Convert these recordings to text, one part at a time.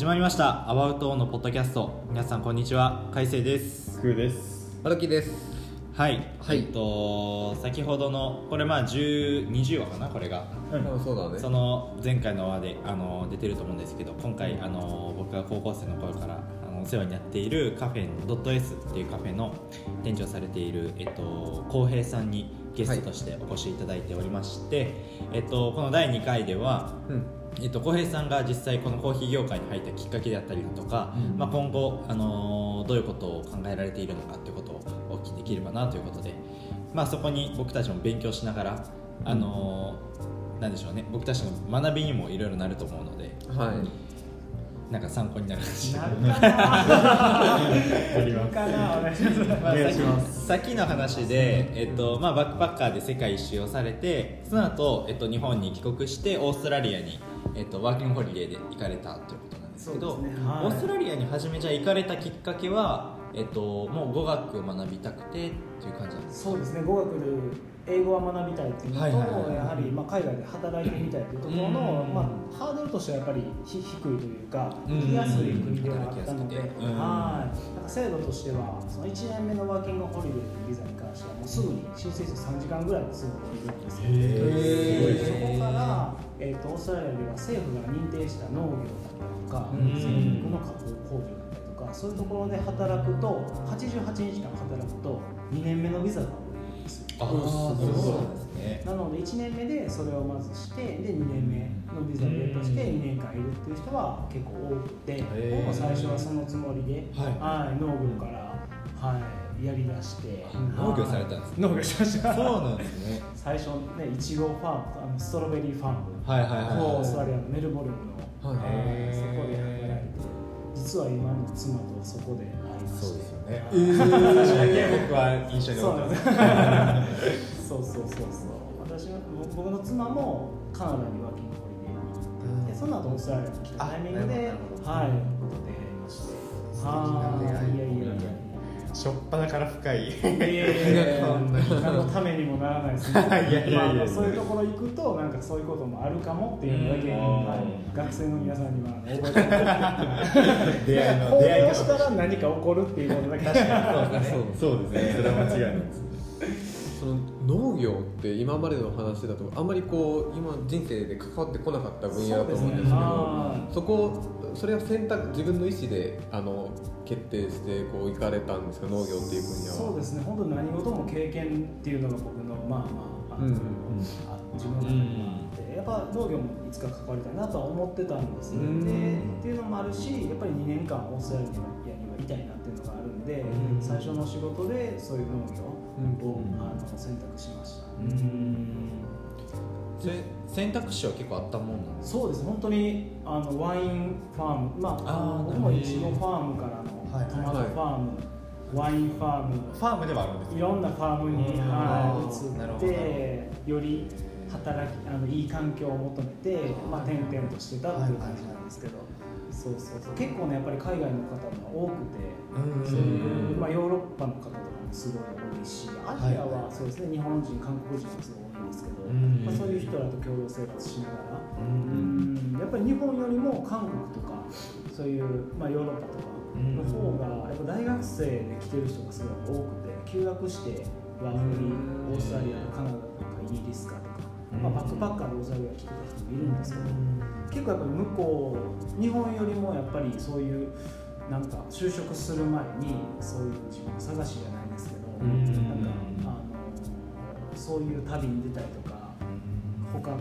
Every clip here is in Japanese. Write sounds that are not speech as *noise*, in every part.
始まりました。アバウトのポッドキャスト。皆さんこんにちは。海星です。クーです。荒木です。はい、はい。えっと先ほどのこれまあ10 20話かなこれが。あそうだね。その前回の話であの出てると思うんですけど今回あの僕が高校生の頃からあのお世話になっているカフェドット S っていうカフェの店長されているえっと浩平さんにゲストとしてお越しいただいておりまして、えっとこの第2回ではうんえっと、浩平さんが実際このコーヒー業界に入ったきっかけであったりだとか、うん。まあ、今後、あのーどういうことを考えられているのかということをお聞きできればなということで、まあ、そこに僕たちも勉強しながら、あのーなんでしょうね。僕たちの学びにもいろいろなると思うのではいなんか参考になる感じなるかなやりますかなお願いします。まあお願いしまさっきの話で、えっとまあ、バックパッカーで世界一周をされてその後、えっと日本に帰国してオーストラリアに、えっとワーキングホリデーで行かれたということなんですけどねはいオーストラリアに初めじゃあ行かれたきっかけは、えっともう語学を学びたくてっていう感じなんですかそうですね。語学で英語は学びたいっていうのと、はいはいはい。はいやはりまあ海外で働いてみたいというところの、うん。まあ、ハードルとしてはやっぱりひ低いというかうん。行きやすい国ではあったので、はい。なんか制度としてはその1年目のワーキングホリデーのビザに関してはもうすぐに申請して3時間ぐらいですぐ降りるんですよ。へー。そこから、えー、とオーストラリアでは政府が認定した農業だったりとかうん。精肉の加工工場だったりとかそういうところで働くと88日間働くと2年目のビザがああそうなんですね。なので1年目でそれをまずしてで2年目のビザをゲットして2年間いるっていう人は結構多くても最初はそのつもりで、はい。農業から、はい、やりだして農業されたんですね。農業しました。そうなんですね。*laughs* 最初ねいちごファームあのストロベリーファーム。はいはいはいはい。オーストラリアのメルボルンの、はい。はいそこで働いて実は今の妻とそこで会いまして。そうですよね。えー。私だけ僕は印象に残ってます。そうそうそうそう私は僕の妻もカナダにワーキングホリデーにでその後オーストラリアに来たタイミングではい。出会い。ましてはいいやいやいやしょっぱなから深い。いやいやいやいや何のためにもならないですね。*laughs* いやいやいやそういうところ行くとなんかそういうこともあるかもっていうのだけ、学生の皆さんには *laughs* 覚えてもらって。出会いの行出会い方。動したら何か起こるっていうことだけ。確かに。そうですね。それは間違いないです農業って今までの話だとあんまりこう今人生で関わってこなかった分野だと思うんですけどはいそこそれは選択自分の意思であの決定してこう行かれたんですか？農業っていう分野は。そうですね。本当に何事も経験っていうのが僕のまあまあ、うん。うん。あ自分の中にもあってやっぱ農業もいつか関わりたいなとは思ってたんですよ、うん。でっていうのもあるしやっぱり2年間オーストラリアにはいたいなっていうのがあるんで、うん。最初の仕事でそういう農業を、うん。あの選択しました、それ選択肢は結構あったもんなんですそうです。本当にあのワインファーム。まあ僕もいちごファームからのはいトマトファーム、ワインファーム。ファームではあるんですいろんなファームに、移ってより働きあのいい環境を求めて、まあ、転々としてたっていう感じなんですけど、そうそうそう。結構ねやっぱり海外の方も多くて、そういう、まあ、ヨーロッパの方とかもすごい多いしアジアはそうですね、日本人韓国人もすごい多いんですけど、うんまあ、そういう人らと共同生活しながら、ううんやっぱり日本よりも韓国とかそういう、まあ、ヨーロッパとかの方がやっぱ大学生で来てる人がすごい多くて休学してワーホリオーストラリアとかカナダとかイギリスかとか、まあ、バックパッカーでオーストラリア来てた人もいるんですけど結構やっぱり向こう日本よりもやっぱりそういうなんか就職する前にそういう自分探しじゃないですけど、うん。なんかあのそういう旅に出たりとか他い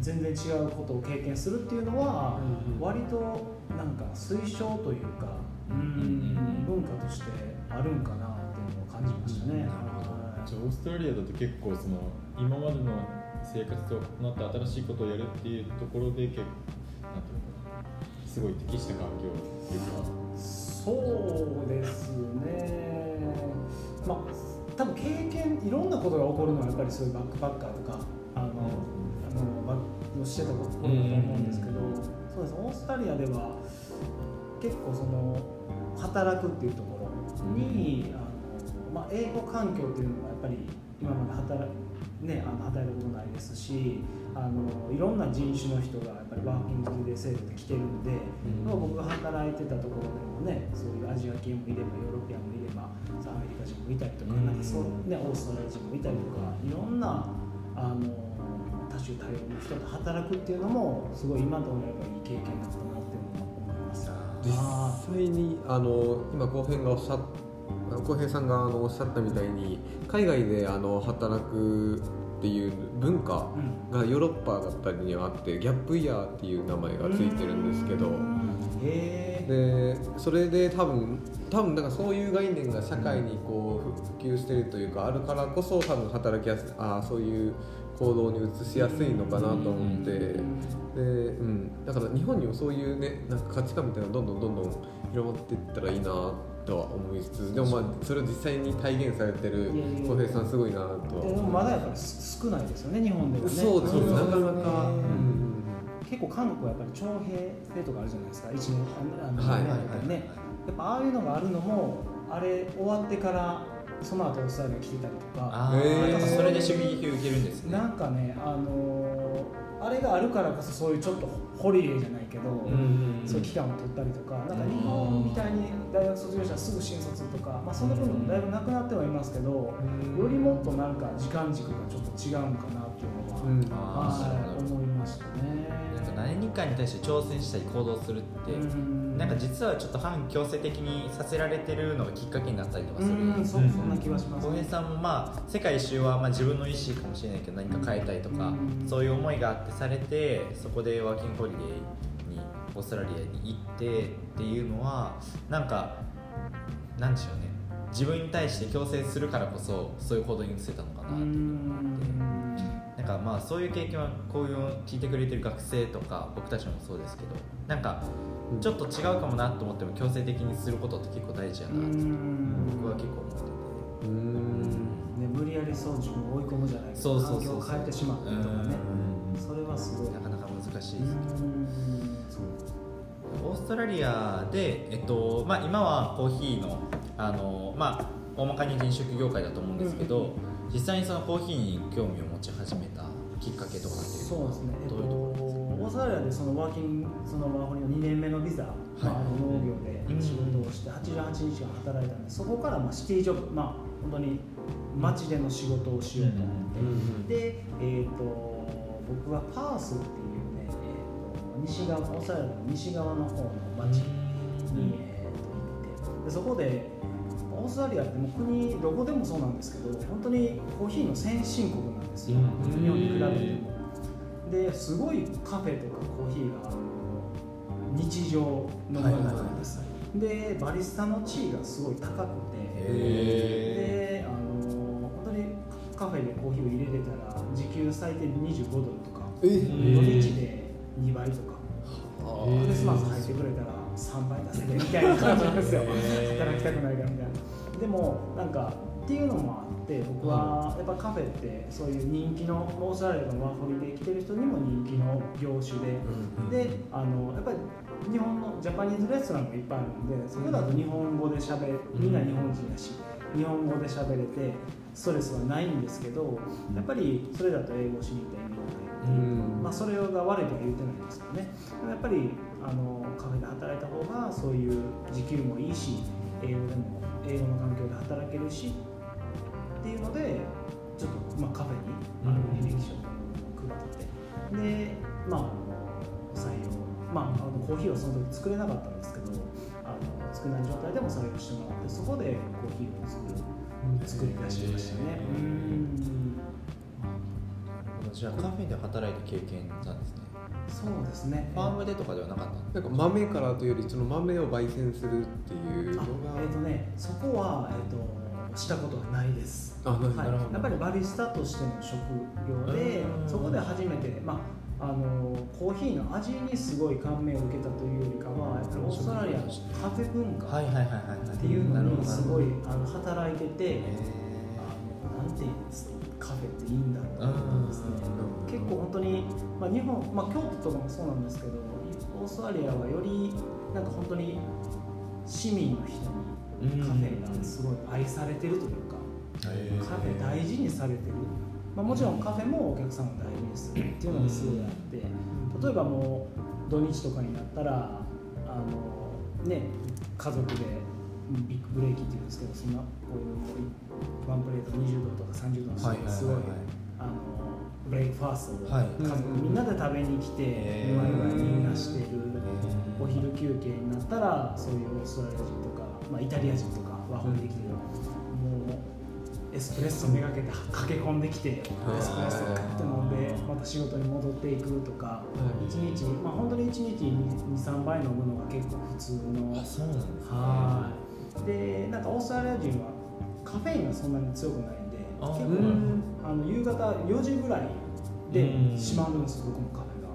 全然違うことを経験するっていうのはうん割となんか推奨というか、うん文化としてあるんかなっていうのを感じましたね。なるほど。はいじゃあオーストラリアだと結構その今までの生活と異なった新しいことをやるっていうところで結構なんていうのかなすごい適した環境っていうかそうですね。まあ多分経験いろんなことが起こるのはやっぱりそういうバックパッカーとかあの、あのバックをしてた頃だと思うんですけど、そうですオーストラリアでは結構その働くっていうところに、あのまあ英語環境っていうのがやっぱり今まで働,、ね、あの働いたことないですしあのいろんな人種の人がやっぱりワーキングデー制度で来てるんで、まあ僕が働いてたところでもねそういうアジア系もいればヨーロピアンもいればさアメリカ人もいたりとか,、なんかそうね、オーストラリア人もいたりとかいろんなあの多種多様な人と働くっていうのもすごい今と思えばいい経験だったなっていうのは思います。実あ際にあの今浩平がおっしゃっ浩平さんがあのおっしゃったみたいに海外であの働くっていう文化うん。がヨーロッパだったりにはあってギャップイヤーっていう名前がついてるんですけど。でそれで多分多分なんかそういう概念が社会にこう普及してるというかあるからこそ多分働きやすいああそういう行動に移しやすいのかなと思って。で、うん、だから日本にもそういうねなんか価値観みたいなのどんどんどんどん広まっていったらいいなとは思いつつでもまあそれを実際に体現されてる浩平さんすごいなとはでも思いまだやっぱり少ないですよね日本ではね。そうですなかなか、ねうん結構韓国はやっぱり徴兵制とかあるじゃないですか一年あのはいねやっぱりね。やっぱああいうのがあるのもあれ終わってからその後オーストラリア来てたりとか。なんかそれで守備受けるんですね。なんかねあのーあれがあるからこそそういうちょっとホリデーじゃないけど、うんそういう期間を取ったりとか、なんか日本みたいに大学卒業したらすぐ新卒とか、まあ、そんなこともだいぶなくなってはいますけど、よりもっとなんか時間軸がちょっと違うのかなっていうのは、はい思いました何かに対して挑戦したり行動するって、うん。なんか実はちょっと反強制的にさせられてるのがきっかけになったりとかうする。んそん。な気はします。浩平さんもまあ世界一周はまあ自分の意思かもしれないけど何か変えたいとか、うんそういう思いがあってされてそこでワーキングホリデーにオーストラリアに行ってっていうのはなんかなんでしょうね。自分に対して強制するからこそそういう行動に移せたのかなとう思って。かまあそういう経験はこういうのを聞いてくれてる学生とか僕たちもそうですけどなんかちょっと違うかもなと思っても強制的にすることって結構大事やなって僕は結構思ってて。うん。ね、無理やりそう自分を追い込むじゃない。けどそうそうそう。環境を変えてしまったりとかね。うん。それはすごい。なかなか難しいですけど。オーストラリアで、えっとまあ、今はコーヒーのあの、まあ、大まかに飲食業界だと思うんですけど、実際にそのコーヒーに興味を持ち始めたきっかけとかっていうそうですね、えっと、どういうところですか？オーストラリアでそのワーキングそのワーホリの2年目のビザ、まあ、あの農業で仕事をして88日間働いたんでそこからまあシティジョブまあ本当に街での仕事をしようと思って、で、えー、と僕はパースっていうね、えー、と西側オーストラリアの西側の方の街に、えー、と行ってでそこでオーストラリアってもう国どこでもそうなんですけど本当にコーヒーの先進国なんですよ、うん。日本に比べても。ですごいカフェとかコーヒーが日常のものなんです、でバリスタの地位がすごい高くて。へであの本当にカフェでコーヒーを入れてたら時給最低25ドルとかえ土日で2倍とか。あクリスマス入ってくれたら3倍出せてみたいな感じなんですよ。働きたくないからみたいなでもなんかっていうのもあって僕はやっぱカフェってそういう人気のオーストラリアのワーホリで来てる人にも人気の業種で、であのやっぱり日本のジャパニーズレストランもいっぱいあるんでそこだと日本語でしゃべみんな日本人だし日本語でしゃべれてストレスはないんですけどやっぱりそれだと英語をしに行った意味がないっていう。うん。まあ、それが悪いとは言ってないんですけどね。やっぱりあのカフェで働いた方がそういう時給もいいし英語でも英語の環境で働けるしっていうのでちょっと、まあ、カフェにあの履歴書を配ってでまあ採用まああのコーヒーはその時作れなかったんですけどあの作れない状態でも採用してもらってそこでコーヒーを作る作り出しましたね。うん。じゃあカフェで働いた経験なんですねそうですね。ファームでとかではなかった？なんか豆からというよりその豆を焙煎するっていうのあがえっ、とねそこは、えー、としたことはないです、あなるほど。はい、やっぱりバリスタとしての職業でうん。そこで初めて、まあ、あのコーヒーの味にすごい感銘を受けたというよりかはオーストラリアのカフェ文化っていうのにすごいいあの働いててあのなんていうんですカフェっていいんだろうと思うんですね。結構本当に、まあ、日本、まあ、京都とかもそうなんですけどオーストラリアはよりなんか本当に市民の人にカフェがすごい愛されてるというか、へーカフェ大事にされてる、まあ、もちろんカフェもお客さんを大事にするっていうのがすごいあって例えばもう土日とかになったらあのね家族でビッグブレーキっていうんですけどそんなこういうワンプレート20度とか30度のすごいあのブレイクファーストをはい。家族みんなで食べに来てワイワイみんなしてるお昼休憩になったらそういうオーストラリア人とか、まあ、イタリア人とかワーホリできてる、もうエスプレッソめがけて駆け込んできてエスプレッソを買って飲んでまた仕事に戻っていくとか一日まあ本当に1日23杯飲むのが結構普通のあそうなんですね。はいでなんかオーストラリア人はカフェインがそんなに強くないんであ結構うん。あの夕方4時ぐらいで閉まるんですよ僕のカフェが。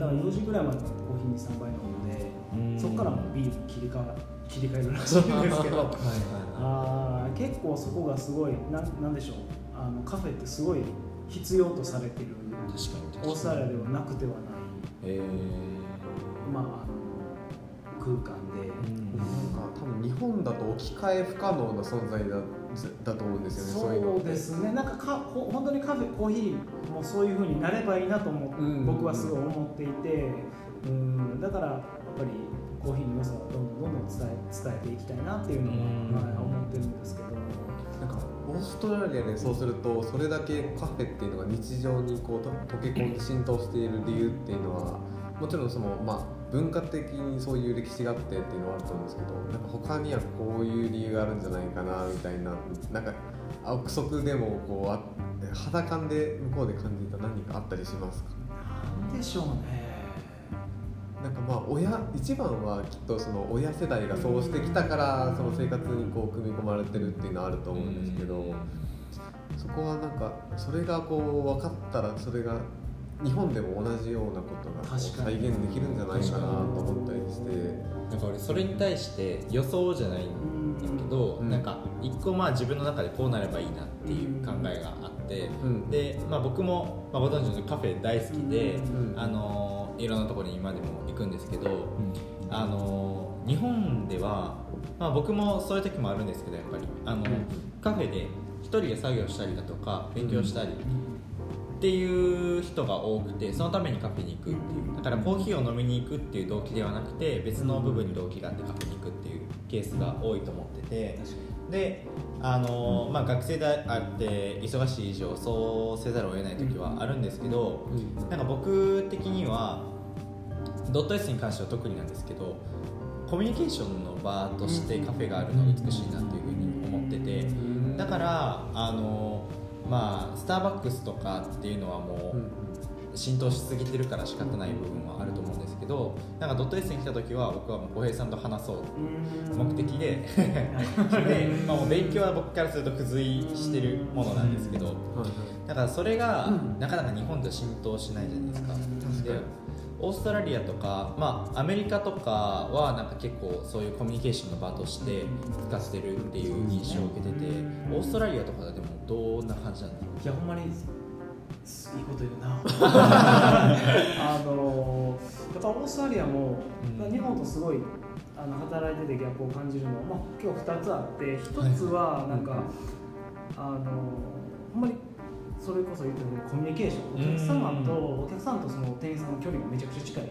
だから4時ぐらいまでコーヒーに3杯飲んでうん。そこからもうビールに切り替わ切り替えるらしいんですけど。*laughs* はいはいあー結構そこがすごいなんなんでしょう。あのカフェってすごい必要とされてるオーストラリアではなくてはない、えまあ、空間分日本だと置き換え不可能な存在だだと思うんですよねそうですね。なんかかほ本当にカフェコーヒーもそういうふうになればいいなと思う、うん。僕はすごい思っていて。うん。だからやっぱりコーヒーの良さをどんどんどんどん伝え伝えていきたいなっていうのは、うんはい、思ってるんですけど。なんかオーストラリアでそうするとそれだけカフェっていうのが日常にこうと溶け込んで浸透している理由っていうのはもちろんその、まあ、文化的にそういう歴史があってっていうのはあると思うんですけどなんか他にはこういう理由があるんじゃないかなみたいななんか憶測でもこうあ肌感で向こうで感じた何かあったりしますか？なんでしょうね。なんかまあ親一番はきっとその親世代がそうしてきたからその生活にこう組み込まれてるっていうのはあると思うんですけどそこはなんかそれがこう分かったらそれが日本でも同じようなことが再現できるんじゃないかなと思ったりして。なんか俺それに対して予想じゃないんだけど、うん。なんか一個まあ自分の中でこうなればいいなっていう考えがあって、うん。で、まあ、僕も、まあ、ご存知のカフェ大好きで、うん。あのいろんなところに今でも行くんですけど、あの日本では、まあ、僕もそういう時もあるんですけどやっぱり。あの、カフェで一人で作業したりだとか勉強したりっていう人が多くてそのためにカフェに行くっていう。だからコーヒーを飲みに行くっていう動機ではなくて別の部分に動機があってカフェに行くっていうケースが多いと思ってて。であの、まあ、学生であって忙しい以上そうせざるを得ない時はあるんですけど、なんか僕的にはドット S に関しては特になんですけどコミュニケーションの場としてカフェがあるのが美しいなっていうふうに思ってて。だからあのまあスターバックスとかっていうのはもう浸透しすぎてるから仕方ない部分はあると思うんですけどなんかドット S に来た時は僕はもう小平さんと話そう。目的で。*laughs* で、まあ、もう勉強は僕からすると付随してるものなんですけど。だからそれがなかなか日本では浸透しないじゃないですか。でオーストラリアとか、まあ、アメリカとかはなんか結構そういうコミュニケーションの場として使ってるっていう印象を受けててオーストラリアとかでもどんな感じなんですかいやほんまにいいこと言うな。*laughs* あのやっぱオーストラリアも、うん。日本とすごいあの働いててギャップを感じるのは、まあ、今日2つあって1つはなんか、あのほんまにそれこそ言ってたようにコミュニケーションお客様とお客さんとその店員さんの距離がめちゃくちゃ近い。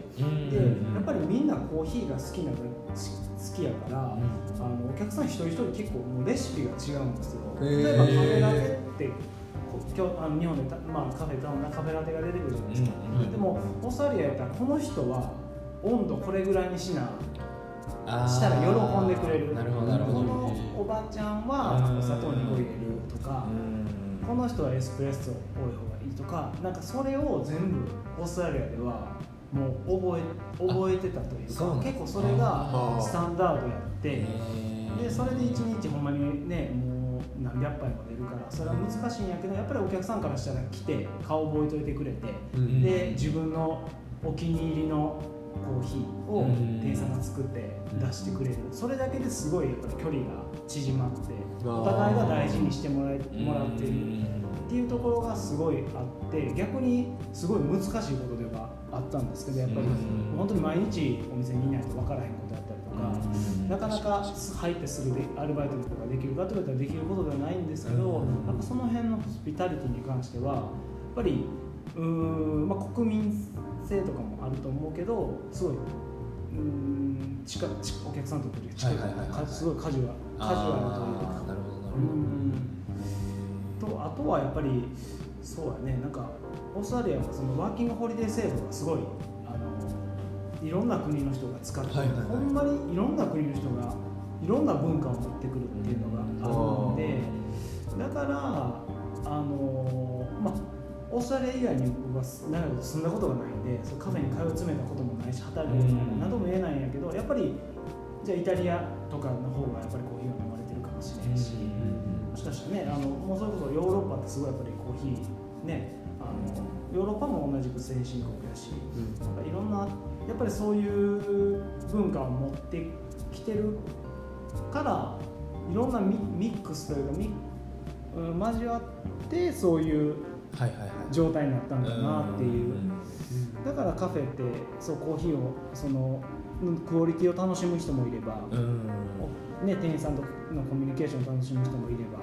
でやっぱりみんなコーヒーが好きなの好きやから、あのお客さん一人一人結構もうレシピが違うんですよ。例えばカフェラテってこ今日あの日本でた、まあ、カフェ頼んだカフェラテが出てくるじゃないですか、でもオーストラリアやったらこの人は温度これぐらいにしなしたら喜んでくれる。なるほどこのおばちゃんはお砂糖2個入れるとか、この人はエスプレッソ多い方がいいとかなんかそれを全部オーストラリアではもう覚え覚えてたというか結構それがスタンダードやってでそれで1日ほんまにねもう何百杯も出るからそれは難しいんやけどやっぱりお客さんからしたら来て顔覚えといてくれてうん。で自分のお気に入りのコーヒーをうん。店員さんが作って出してくれる。それだけですごいやっぱり距離が縮まってお互いが大事にしてもらえもらってるっていうところがすごいあって逆にすごい難しいことではあったんですけどやっぱりうん。本当に毎日お店にいないと分からへんことだったりとか、なかなか入ってすぐでアルバイトとかができるかといったらできることではないんですけど、やっぱその辺のホスピタリティに関してはやっぱりうーん、まあ、国民性とかもあると思うけどすごいうーん近近お客さんと来る近いはいはいすごいカジュアルカジュアルというかなるほどなるほど。とあとはやっぱりそうやねなんかオーストラリアはそのワーキングホリデー制度がすごいあのいろんな国の人が使ってる、はいはいはい。ほんまにいろんな国の人がいろんな文化を持ってくるっていうのがあるのでだからあのまあオーストラリア以外に僕は長いこと住んだことがないんでそうカフェに通い詰めたこともないし働いたこともない何とも言えないんやけどやっぱりじゃあイタリアとかの方がやっぱりコーヒーは飲まれてるかもしれないし。もしかしたらねあのもうそれこそヨーロッパってすごいやっぱりコーヒーねあのヨーロッパも同じく先進国やし、なん。かいろんなやっぱりそういう文化を持ってきてるからいろんなミミックスというか交わってそういう状態になったんだなっていう。うんだからカフェってそうコーヒーをそのうんクオリティを楽しむ人もいれば、うん。ね、店員さんとのコミュニケーションを楽しむ人もいれば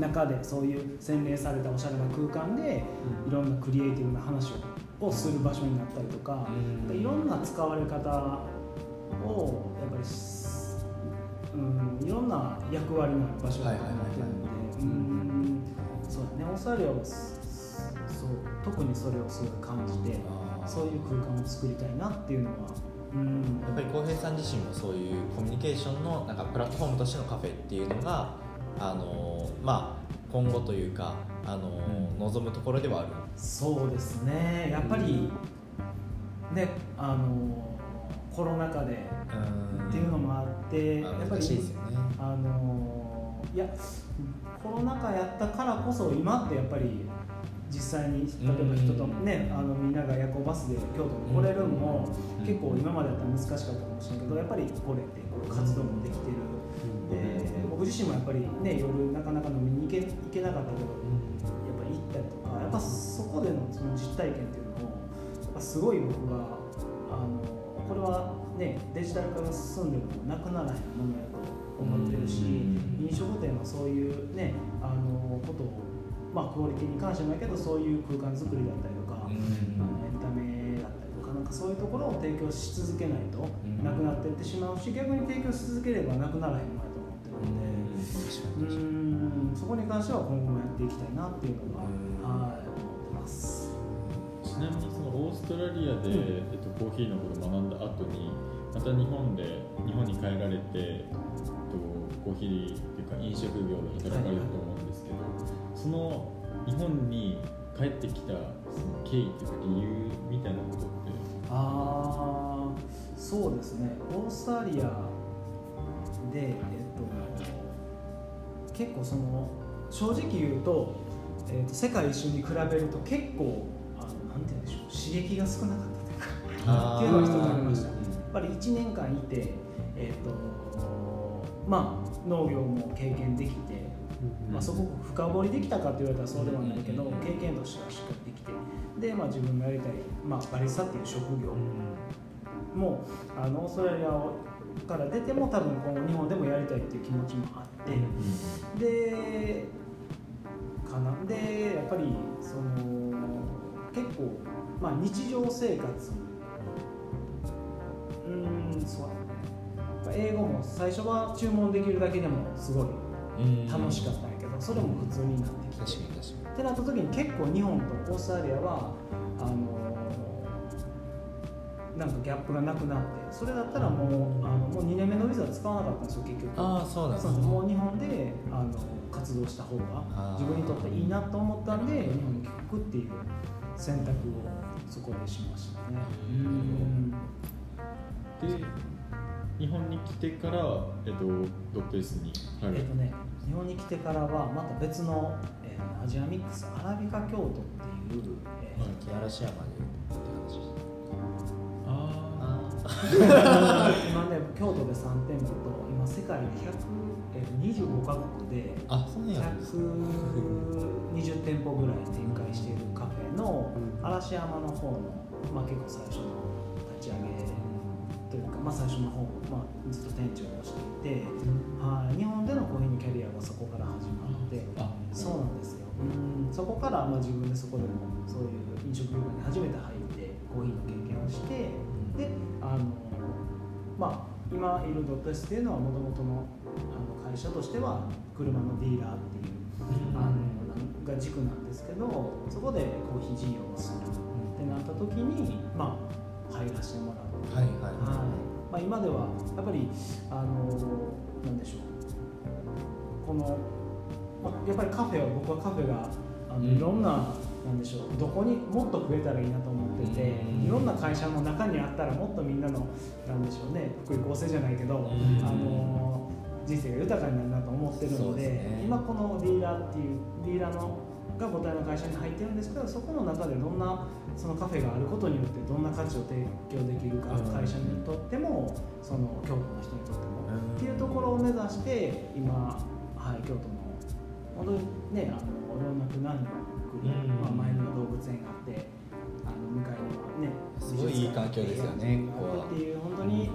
中でそういう洗練されたおしゃれな空間でいろんなクリエイティブな話ををする場所になったりとか、うん。いろんな使われ方をやっぱりし、うん、いろんな役割のある場所になってるので、うんそうだねオーストラリアはすそう特にそれをすごい感じてそういう空間を作りたいなっていうのは、うん、やっぱり浩平さん自身もそういうコミュニケーションのなんかプラットフォームとしてのカフェっていうのがあのまあ今後というかあの、望むところではあるそうですね。やっぱりねあのコロナ禍でっていうのもあって、まあやっぱりあのいやコロナ禍やったからこそ今ってやっぱり実際に例えば人とね、あのみんなが夜行バスで京都に来れるのも、うん。結構今までだったら難しかったかもしれないけどやっぱり来れてこう活動もできてる、で僕自身もやっぱりね夜なかなか飲みに行け行けなかったけどやっぱり行ったりとかやっぱそこでのその実体験っていうのをやっぱすごい僕はあのこれはねデジタル化が進んでもなくならへんものやと思ってるし飲食店はそういうねあのことをまあクオリティに関してもやけどそういう空間作りだったりとか、あのエンタメだったりとかなんかそういうところを提供し続けないとん。なくなっていってしまうし逆に提供し続ければなくならへんものやと思ってるので。うーん。そこに関しては今後もやっていきたいなっていうのは、はい思ってます。ちなみにそのオーストラリアで、えっと、コーヒーのことを学んだ後にまた日本で日本に帰られて、えっと、コーヒーっていうか飲食業で働かれると思うんですけど、その日本に帰ってきたその経緯っていうか理由みたいなことって。ああそうですね。オーストラリアで、えっと、結構その正直言うと,、えっと世界一周に比べると結構あのなんて言うんでしょう刺激が少なかったというか *laughs* っていうのが一つありました。やっぱり1年間いて、えっとまあ、農業も経験できて、まあ、そこ深掘りできたかって言われたらそうではないけど、経験としてはしっかりできてで、まあ、自分がやりたい、まあ、バリスタっていう職業もあのオーストラリアから出ても多分今後日本でもやりたいっていう気持ちもあって、でかなでやっぱりその結構、まあ、日常生活。うーんそうぱ英語も最初は注文できるだけでもすごい楽しかったんやけどそれも普通になってきて、ってなった時に結構日本とオーストラリアはあのなんかギャップがなくなってそれだったらもうあのもう2年目のビザ使わなかったんですよ結局。ああそうなんですね。もう日本であの活動した方が自分にとっていいなと思ったんで日本に帰国っていう選択をそこでしましたね。うん。で日本に来てから、えっと、ドット S に入るえっとね日本に来てからはまた別の、えーアジアミックスアラビカ京都っていう、えーさっき嵐山でって話してあ *laughs* 今ね京都で3店舗と今世界で100、えー、25カ国であそうなんや。120店舗ぐらい展開しているカフェの嵐山の方の、まあ、結構最初の立ち上げというか、まあ、最初の方、まあ、ずっと店長をしていて、はい、日本でのコーヒーのキャリアがそこから始まってあそうなんですよ。うん。そこからまあ自分でそこでもそういう飲食業界に初めて入ってコーヒーの経験をしてであのまあ今いるドット S っていうのはもともとのあの会社としては車のディーラーっていうあのが軸なんですけどそこでコーヒー事業をするってなった時にまあ入らせてもらうはいはい。はい。まあ、今ではやっぱりあのなんでしょう。この、まあ、やっぱりカフェは僕はカフェがあの、うん。いろんななんでしょう。どこにもっと増えたらいいなと思ってて、うん。いろんな会社の中にあったらもっとみんなのなんでしょうね。福利厚生じゃないけど、ん。あの人生が豊かになるなと思ってるのでね。今このディーラーっていうディーラーのが母体の会社に入ってるんです。けどそこの中でどんなそのカフェがあることによってどんな価値を提供できるか、うん。会社にとってもその京都の人にとっても、うんっていうところを目指して今、はい、京都の本当にねあの老若男女来る、うん。まあ、前には動物園があってあの向かいにはねすごいいい環境ですよねっていう本当にい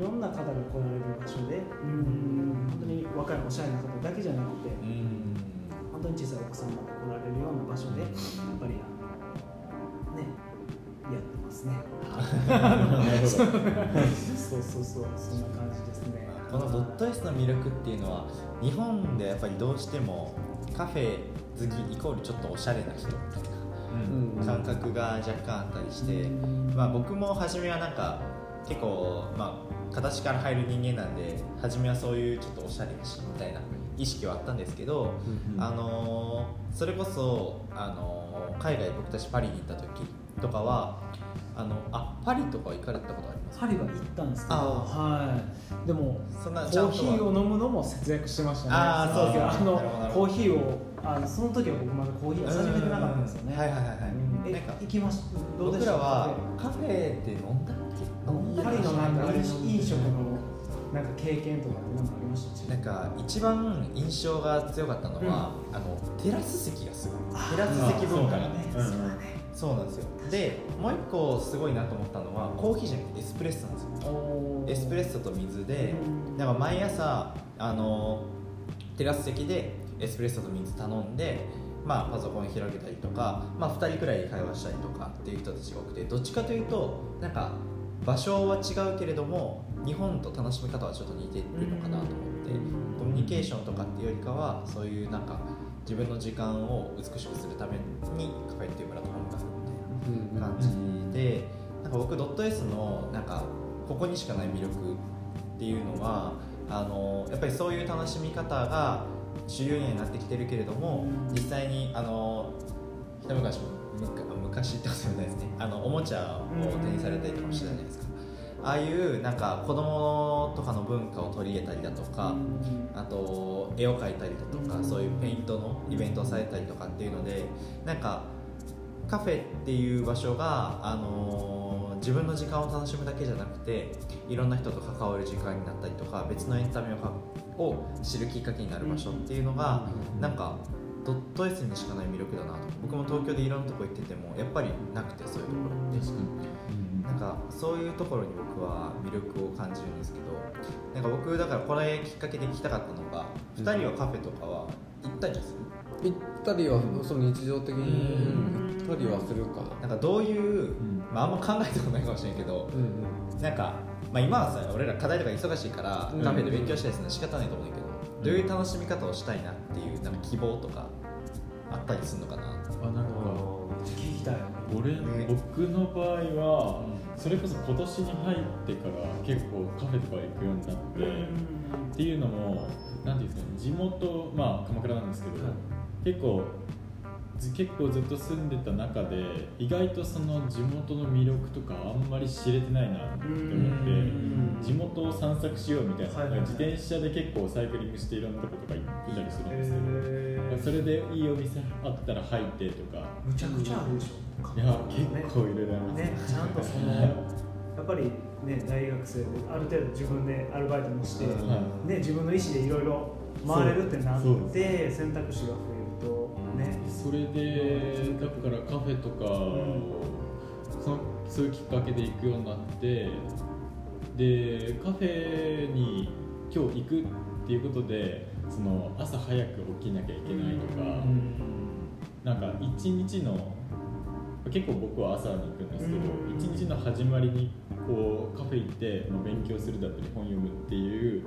ろんな方が来られる場所でうん。本当に若いおしゃれな方だけじゃなくてうん本当に小さいお子さんまで来られるような場所でやっぱりあのねやってますね。そう。*laughs* そうそうそんな感じですね。このドット S の魅力っていうのは日本でやっぱりどうしてもカフェ好きイコールちょっとおしゃれな人みたいうん。な感覚が若干あったりして、まあ、僕も初めはなんか結構、まあ、形から入る人間なんで初めはそういうちょっとおしゃれだしみたいな意識はあったんですけど、うんあのーそれこそ、あのー海外僕たちパリに行った時とかはあのあパリとか行かれたことあります？パリは行ったんですけど、あはい、でもそんなコーヒーを飲むのも節約してましたね。あーそうですかあのコーヒーをあのその時は僕まだコーヒーを始めてなかったんですよね。はいはいはいはい。うん。えなんか行きました？どうで僕した？らはカフェで飲んだっけ？飲んだパリのなんか飲食のなんか経験とかって何かありましたなんか一番印象が強かったのは、あのテラス席がすごい。テラス席文化があね。そうなんですよ。でもう一個すごいなと思ったのはコーヒーじゃなくてエスプレッソなんですよ。エスプレッソと水でうん。だから毎朝あのテラス席でエスプレッソと水頼んでまあパソコン広げたりとか、まあ、2人くらいで会話したりとかっていう人たちが多くてどっちかというとなんか場所は違うけれども日本と楽しみ方はちょっと似てるのかなと思ってコミュニケーションとかっていうよりかはそういうなんか自分の時間を美しくするためにカフェっていうプラットフォームがあるみたいな感じで、なんか僕ドット S のなんかここにしかない魅力っていうのはあのやっぱりそういう楽しみ方が主流にはなってきてるけれども実際にあの一昔昔ってことじゃないですね。あのおもちゃを手にされたりとかもしてたじゃないですか。ああいうなんか子供とかの文化を取り入れたりだとか、あと絵を描いたりだとか、うんそういうペイントのイベントをされたりとかっていうのでなんかカフェっていう場所が、あのー自分の時間を楽しむだけじゃなくていろんな人と関わる時間になったりとか別のエンタメをかを知るきっかけになる場所っていうのが、なんかドット S にしかない魅力だなと僕も東京でいろんなとこ行っててもやっぱりなくてそういうところ。って。確かになんかそういうところに僕は魅力を感じるんですけどなんか僕だからこれきっかけで聞きたかったのが2人はカフェとかは行ったりする？行ったりはその日常的にうん。行ったりはするかな。なんかどういう、ん。まあ、あんま考えたことないかもしれないけどうんうんなんか、まあ、今はさ俺ら課題とか忙しいからうん。カフェで勉強したりするのは仕方ないと思うんだけど、どういう楽しみ方をしたいなっていうなんか希望とかあったりするのかな？あなんか聞きたい。俺、ね。僕の場合は、それこそ今年に入ってから結構カフェとか行くようになって、っていうのもなんていうんですかね地元まあ鎌倉なんですけど、結構ず結構ずっと住んでた中で意外とその地元の魅力とかあんまり知れてないなって思って地元を散策しようみたいな、はいはいはい。自転車で結構サイクリングしていろんなとことか行ったりするんですけど、へそれでいいお店あったら入ってとか。むちゃくちゃあるでしょ。いや結構いろいろありますね、ちゃんとそのやっぱりね大学生である程度自分でアルバイトもして、うんはい。ね自分の意思でいろいろ回れるってなって選択肢が増えるとね、それでだからカフェとかを、そのそういうきっかけで行くようになってでカフェに今日行くっていうことでその朝早く起きなきゃいけないとか、なんか一日の結構僕は朝に行くんですけど、うん。一日の始まりにこうカフェ行って、まあ、勉強するだったり本読むっていう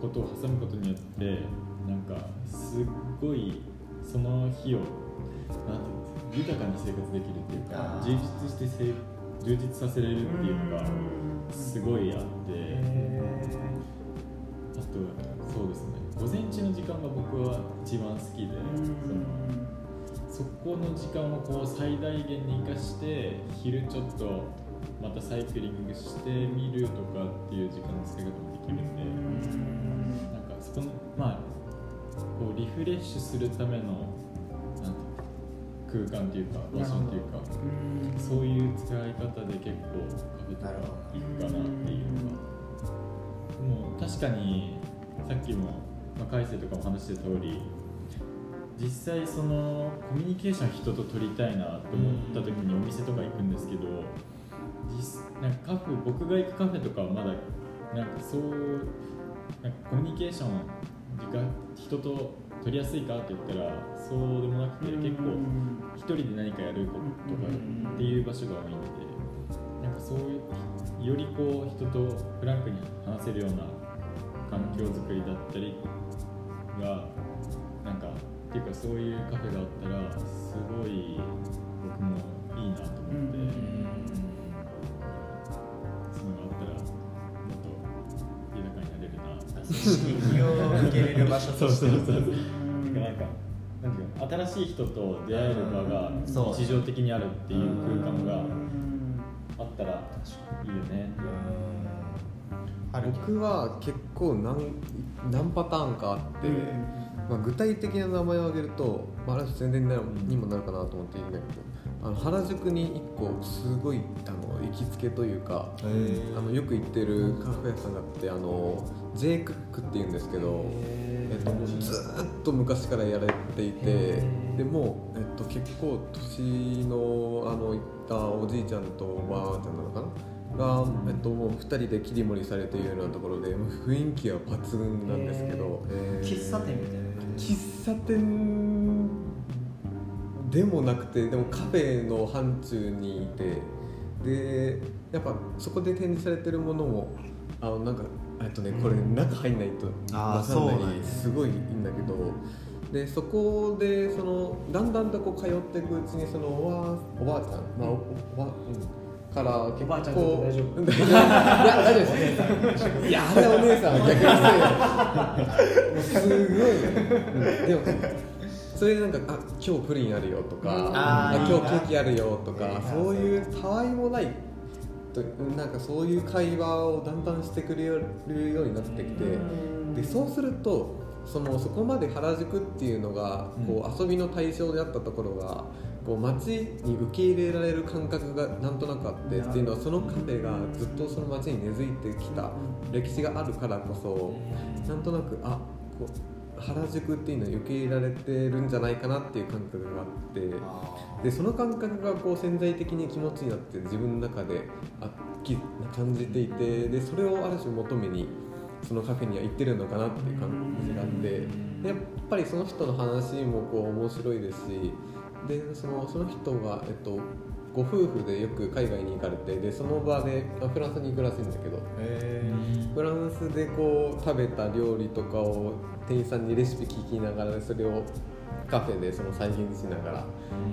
ことを挟むことによってなんかすっごいその日をなんていうんですか豊かに生活できるっていうか充実してせ充実させれるっていうのがすごいあって。あとそうですね。午前中の時間が僕は一番好きで、そのそこの時間をこう最大限に生かして昼ちょっとまたサイクリングしてみるとかっていう時間の使い方もできるんで、なんかそこのまあこうリフレッシュするための空間というか場所というかそういう使い方で結構カフェとか行くかなっていうのが。もう確かにさっきも、まあ、海星とかも話してた通り実際そのコミュニケーション人と取りたいなと思った時にお店とか行くんですけど実なんかカフェ僕が行くカフェとかはまだなんかそうなんかコミュニケーションが人と取りやすいかって言ったらそうでもなくて結構一人で何かやることとかっていう場所が多いんでなんかそういうよりこう人とフランクに話せるような環境づくりだったりがなんかっていうかそういうカフェがあったらすごい僕もいいなと思って、刺激を受けれる場所としてそうそうそう。なんかなんていうの新しい人と出会える場がそう。日常的にあるっていう空間があったらいいよね。僕は結構何何パターンかあって、まあ、具体的な名前を挙げると、まあ、ある種宣伝にもなるかなと思っていいんだけどあの原宿に1個すごいあの行きつけというかあのよく行ってるカフェ屋さんがあってあの J クックっていうんですけど、えっと、もうずーっと昔からやられていてでもう、えっと、結構年のあのいったおじいちゃんとおばあちゃんなのかな？が、えっと、もう2人で切り盛りされているようなところで雰囲気は抜群なんですけど、喫茶店みたいな。喫茶店でもなくてでもカフェの範疇にいてでやっぱそこで展示されてるものもあのなんかえっとねこれ中入んないとあーわかんない。す。ごいいいんだけど。でそこでそのだんだんとこう通っていくうちにそのおばおばあちゃん、まあ、おおば、うん、から結構おばあちゃん大丈夫？*laughs* いや大丈夫ですいやあれお姉さん。は逆に失礼もうすごい。ね、うんでもそれでなんかあ今日プリンあるよとかあ今日ケーキあるよとかそういうたわいもないとなんかそういう会話をだんだんしてくれるようになってきてでそうするとそのそこまで原宿っていうのがこう遊びの対象であったところがこう街に受け入れられる感覚がなんとなくあってっていうのはそのカフェがずっとその街に根付いてきた歴史があるからこそなんとなくあこう原宿っていうのに受け入れられてるんじゃないかなっていう感覚があってでその感覚がこう潜在的に気持ちになって自分の中であき感じていてでそれをある種求めにそのカフェには行ってるのかなっていう感じがあってでやっぱりその人の話もこう面白いですしでそのその人が、えっと、ご夫婦でよく海外に行かれてでその場であフランスに行くらしいんだけどフランスでこう食べた料理とかを店員さんにレシピ聞きながらそれをカフェでその再現しながら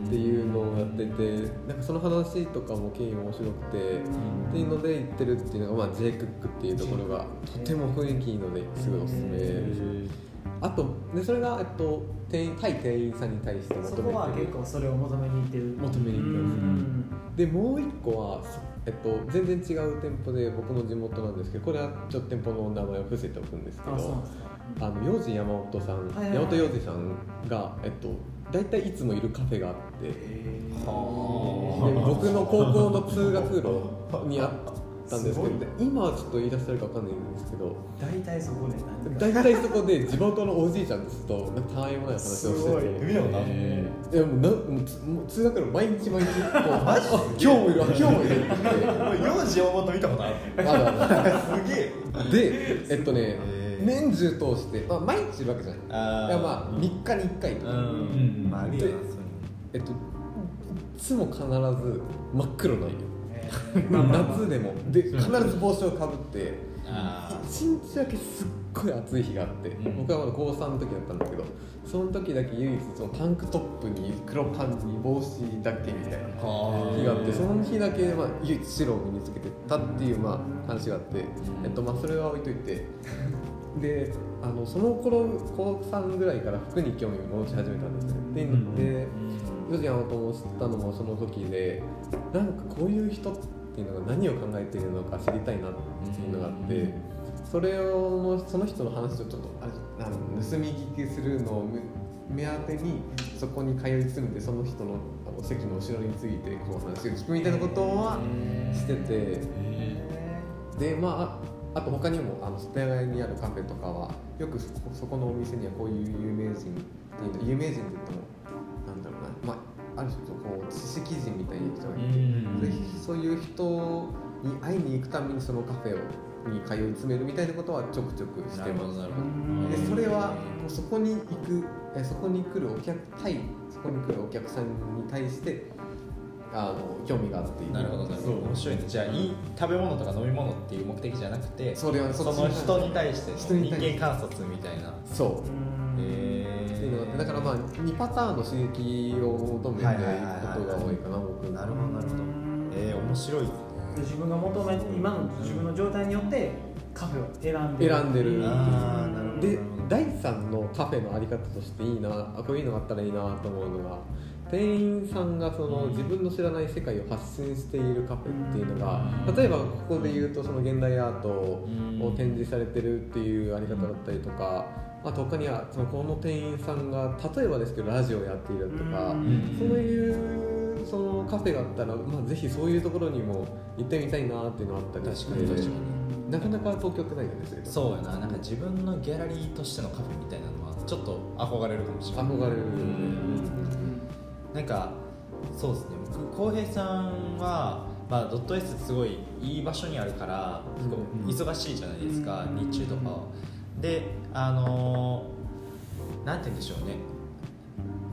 っていうのをやっててなんかその話とかも経緯面白くてっていうので行ってるっていうのが、まあ、J クックっていうところがとても雰囲気いいのですごいおすすめですあとでそれが、えっと、店員対店員さんに対してそ求めてる。こは結構それを求めに行ってる。求めに行ってるうん。でもう一個は、そえっと、全然違う店舗で僕の地元なんですけどこれはちょっと店舗の名前を伏せておくんですけどあの洋治山本さん、はいはいはい。山本洋治さんが、えっと、大体いつもいるカフェがあってで僕の高校の通学路にあったんですけど今はちょっと言い出せるかわかんないんですけど大体そこで大体そこで地元のおじいちゃんたちとなんかたわいもない話をすしてて。見たことある。えいやもうなもうつもう通学路毎日毎日こう *laughs* あ今日もいるあ今日もいるって。言って幼児大元見たことあるあるすげえ。でえっとね年中通して、まあ、毎日いるわけじゃない。あー。いやまあ3日に1回とか、うん、うん。まああるよなでえっといつも必ず真っ黒なんよ *laughs* 夏でも。で必ず帽子をかぶって。あ一日だけすっごい暑い日があって、うん。僕はまだ高3の時だったんだけどその時だけ唯一そのタンクトップに黒パンに帽子だけみたいなあ日があってその日だけ、まあ、唯一白を身につけてたっていう、まあ、話があって、えっとまあ、それは置いといて。であのその頃高3ぐらいから服に興味を持ち始めたんですねで,、うんでヨジヤマトを知ったのもその時でなんかこういう人っていうのが何を考えているのか知りたいなっていうのがあって、それをその人の話をちょっとああの盗み聞きするのを目目当てにそこに通い詰めてその人の席の後ろについてこう話を聞くみたいなことはしててでまああと他にもあの世田谷にあるカフェとかはよくそこのお店にはこういう有名人っていうの有名人って言ってもあ、ある種こう知識人みたいな人がいて、ぜひそういう人に会いに行くためにそのカフェをに通い詰めるみたいなことはちょくちょくしてます。でそれはもうそこに行くえそこに来るお客対そこに来るお客さんに対してあの興味があってなるほどなるほど。そう。面白い。ねじゃあいい食べ物とか飲み物っていう目的じゃなくてそれはその人に対しての人間観察みたいな。そう。うんへっていうのがあってだからまあ2パターンの刺激を求めていくことが多いかな僕。なるほどなるほど。えー、面白い。で自分が求め今の自分の状態によってカフェを選んでる。選んでる。あーなるほどで第3のカフェのあり方としていいなあこういうのがあったらいいなと思うのが店員さんがその自分の知らない世界を発信しているカフェっていうのが例えばここで言うとその現代アートを展示されてるっていうあり方だったりとかあと他にはそのこの店員さんが例えばですけどラジオやっているとかうん。そういうそのカフェがあったら、まあ、ぜひそういうところにも行ってみたいなっていうのがあったりして確かに確かなかなか東京ってないよね。そうやな。なんか自分のギャラリーとしてのカフェみたいなのはちょっと憧れるかもしれない。憧れるよねなん。かそうですね。僕浩平さんは、まあ、ドット S すごいいい場所にあるから結構忙しいじゃないですか、うん。日中とかはであのーなんて言うんでしょうね。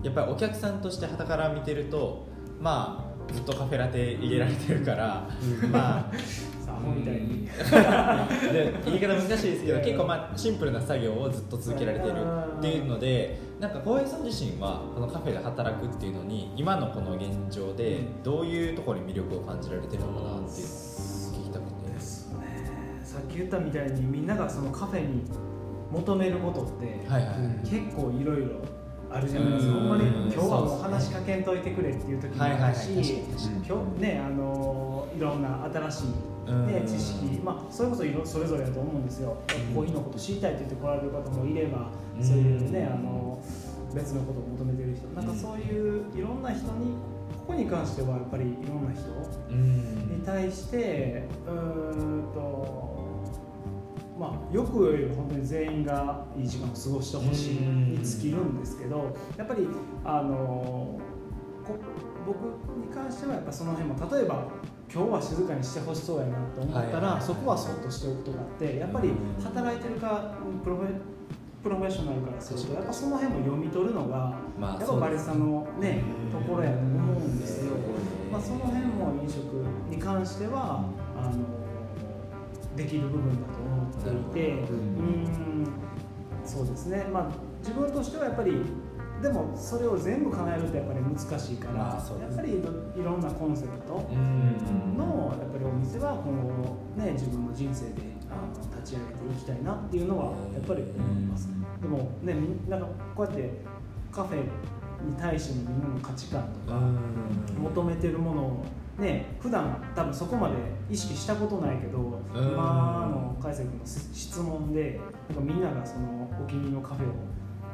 やっぱりお客さんとして傍から見てるとまあずっとカフェラテ入れられてるから、まあ *laughs* さあみたいに。で言い方難しいですけど *laughs* 結構まあシンプルな作業をずっと続けられてるっていうのでなんか浩平さん自身はこのカフェで働くっていうのに今のこの現状でどういうところに魅力を感じられてるのかなっていうのを聞きたくて。ですね。さっき言ったみたいにみんながそのカフェに求めることって、はいはい。はい結構いろいろあるじゃないですか。ほんまにうん。今日はもう話しかけんといてくれっていう時もはいはいはい。あるし確かに確かに。今日ねあのいろんな新しい、うんね、知識、まあ、それこそいろそれぞれだと思うんですよ、コーヒーのこと知りたいって言って来られる方もいれば、うん。そういうねあの別のことを求めてる人。なんかそういういろんな人にここに関してはやっぱりいろんな人うん。に対してうーんとまあよくより本当に全員がいい時間を過ごしてほしいに尽きるんですけどやっぱりあのこ僕に関してはやっぱその辺も例えば今日は静かにしてほしそうやなと思ったらそこはそっとしておくとかってやっぱり働いてるかプロフェプロフェッショナルからするとやっぱその辺も読み取るのがまあやっぱバリスタのねところやと思うんですよ。うん。まあ、その辺も飲食に関してはあのできる部分だと思っていてうん。そうですね、まあ、自分としてはやっぱりでもそれを全部叶えるってやっぱり難しいから、まあそうですやっぱりいろんなコンセプトうん。のやっぱりお店は今後、ね、自分の人生で立ち上げていきたいなっていうのはやっぱり思います。でもねみんなんかこうやってカフェに対してのみんなの価値観とか、求めてるものをね普段多分そこまで意識したことないけど、うん。今の海瀬君の質問でなんかみんながそのお気に入りのカフェを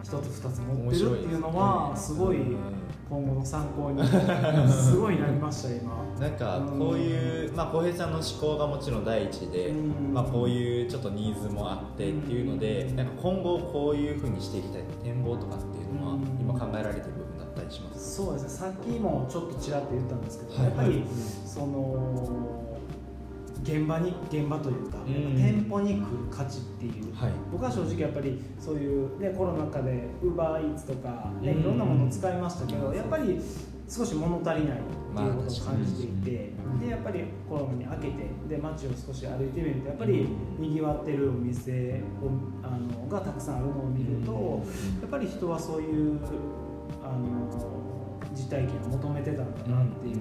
一つ二つ持ってるっていうのはすごいうん今後の参考に *laughs* すごいなりました今。なんかこういう、まあ、浩平さんの思考がもちろん第一で、うん。まあ、こういうちょっとニーズもあってっていうので、うん。なんか今後こういうふうにしていきたい展望とかっていうのはうん。今考えられてる？ったりします？そうですね。さっきもちょっとちらっと言ったんですけど、はいやっぱりその現場に現場というか、うん。店舗に来る価値っていう、はい。僕は正直やっぱりそういう、ね、コロナ禍でウーバーイーツとか、ね、うん。いろんなものを使いましたけど、やっぱり少し物足りないっていうことを感じていて、でやっぱりコロナに明けてで街を少し歩いてみるとやっぱりにぎわってるお店をあのがたくさんあるのを見ると、やっぱり人はそういうあの実体験を求めてたんだなっていう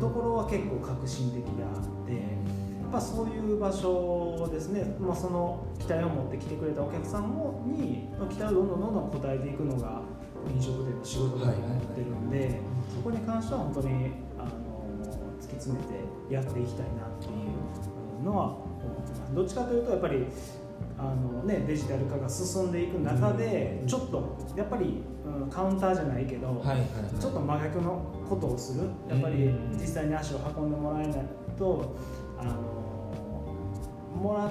ところは結構革新的であって。やっぱそういう場所ですね、まあ、その期待を持って来てくれたお客さんもに期待をどんどんどんどん応えていくのが飲食店の仕事だと思ってるんで、そこに関しては本当にあの突き詰めてやっていきたいなっていうのは思ってますどっちかというとやっぱりあの、ね、デジタル化が進んでいく中でちょっとやっぱり、うん、カウンターじゃないけど、はいはいはい。ちょっと真逆のことをする。やっぱりうん。実際に足を運んでもらえないとあのもら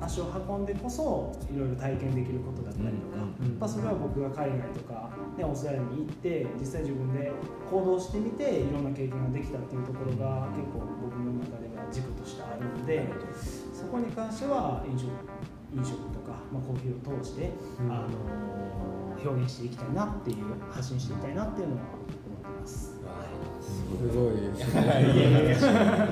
足を運んでこそいろいろ体験できることだったりとか、うんうんやっぱそれは僕が海外とか、ね、オーストラリアに行って実際自分で行動してみていろんな経験ができたっていうところが結構僕の中では軸としてあるのでそこに関しては飲食飲食とか、まあ、コーヒーを通して、うんあの表現していきたいなっていう発信していきたいなっていうのは思ってます。すごいですね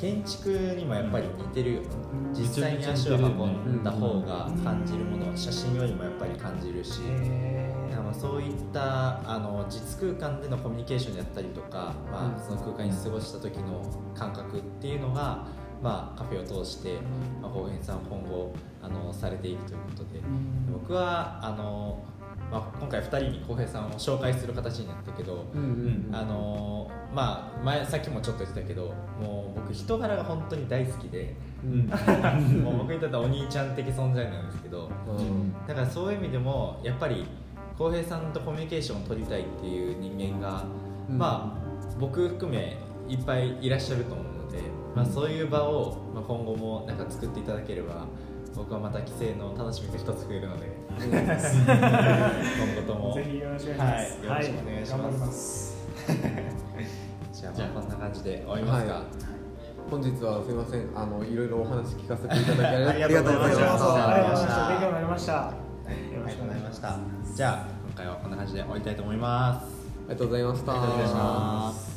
建築にもやっぱり似てるよね、うん実際に足を運んだ方が感じるもの、うん写真よりもやっぱり感じるし、まあそういったあの実空間でのコミュニケーションであったりとか、まあ、その空間に過ごした時の感覚っていうのが、まあ、カフェを通して、まあ、さん今後あのされていくということで、僕はあの、まあ、今回2人に浩平さんを紹介する形になったけど、うんうんあのまあ前さっきもちょっと言ってたけどもう僕人柄が本当に大好きでうん。*laughs* もう僕にとってはお兄ちゃん的存在なんですけどうん。だからそういう意味でもやっぱり浩平さんとコミュニケーションを取りたいっていう人間が、うん。まあ僕含めいっぱいいらっしゃると思うので、まあ、そういう場を、まあ、今後もなんか作っていただければ僕はまた帰省の楽しみが一つ増えるので *laughs* 今後ともぜひよろしくお願いします。はいよろしくお願いします。頑張ります。じゃあまあこんな感じで終わりますか、はい。本日はすいません。あのいろいろお話聞かせていただきありがとうございました。ありがとうございました。ありがとうございました。勉強になりました。よありがとうござい。ましたじゃあ今回はこんな感じで終わりたい。と思い。ますありがとうござい。ましたありがとうござい。ます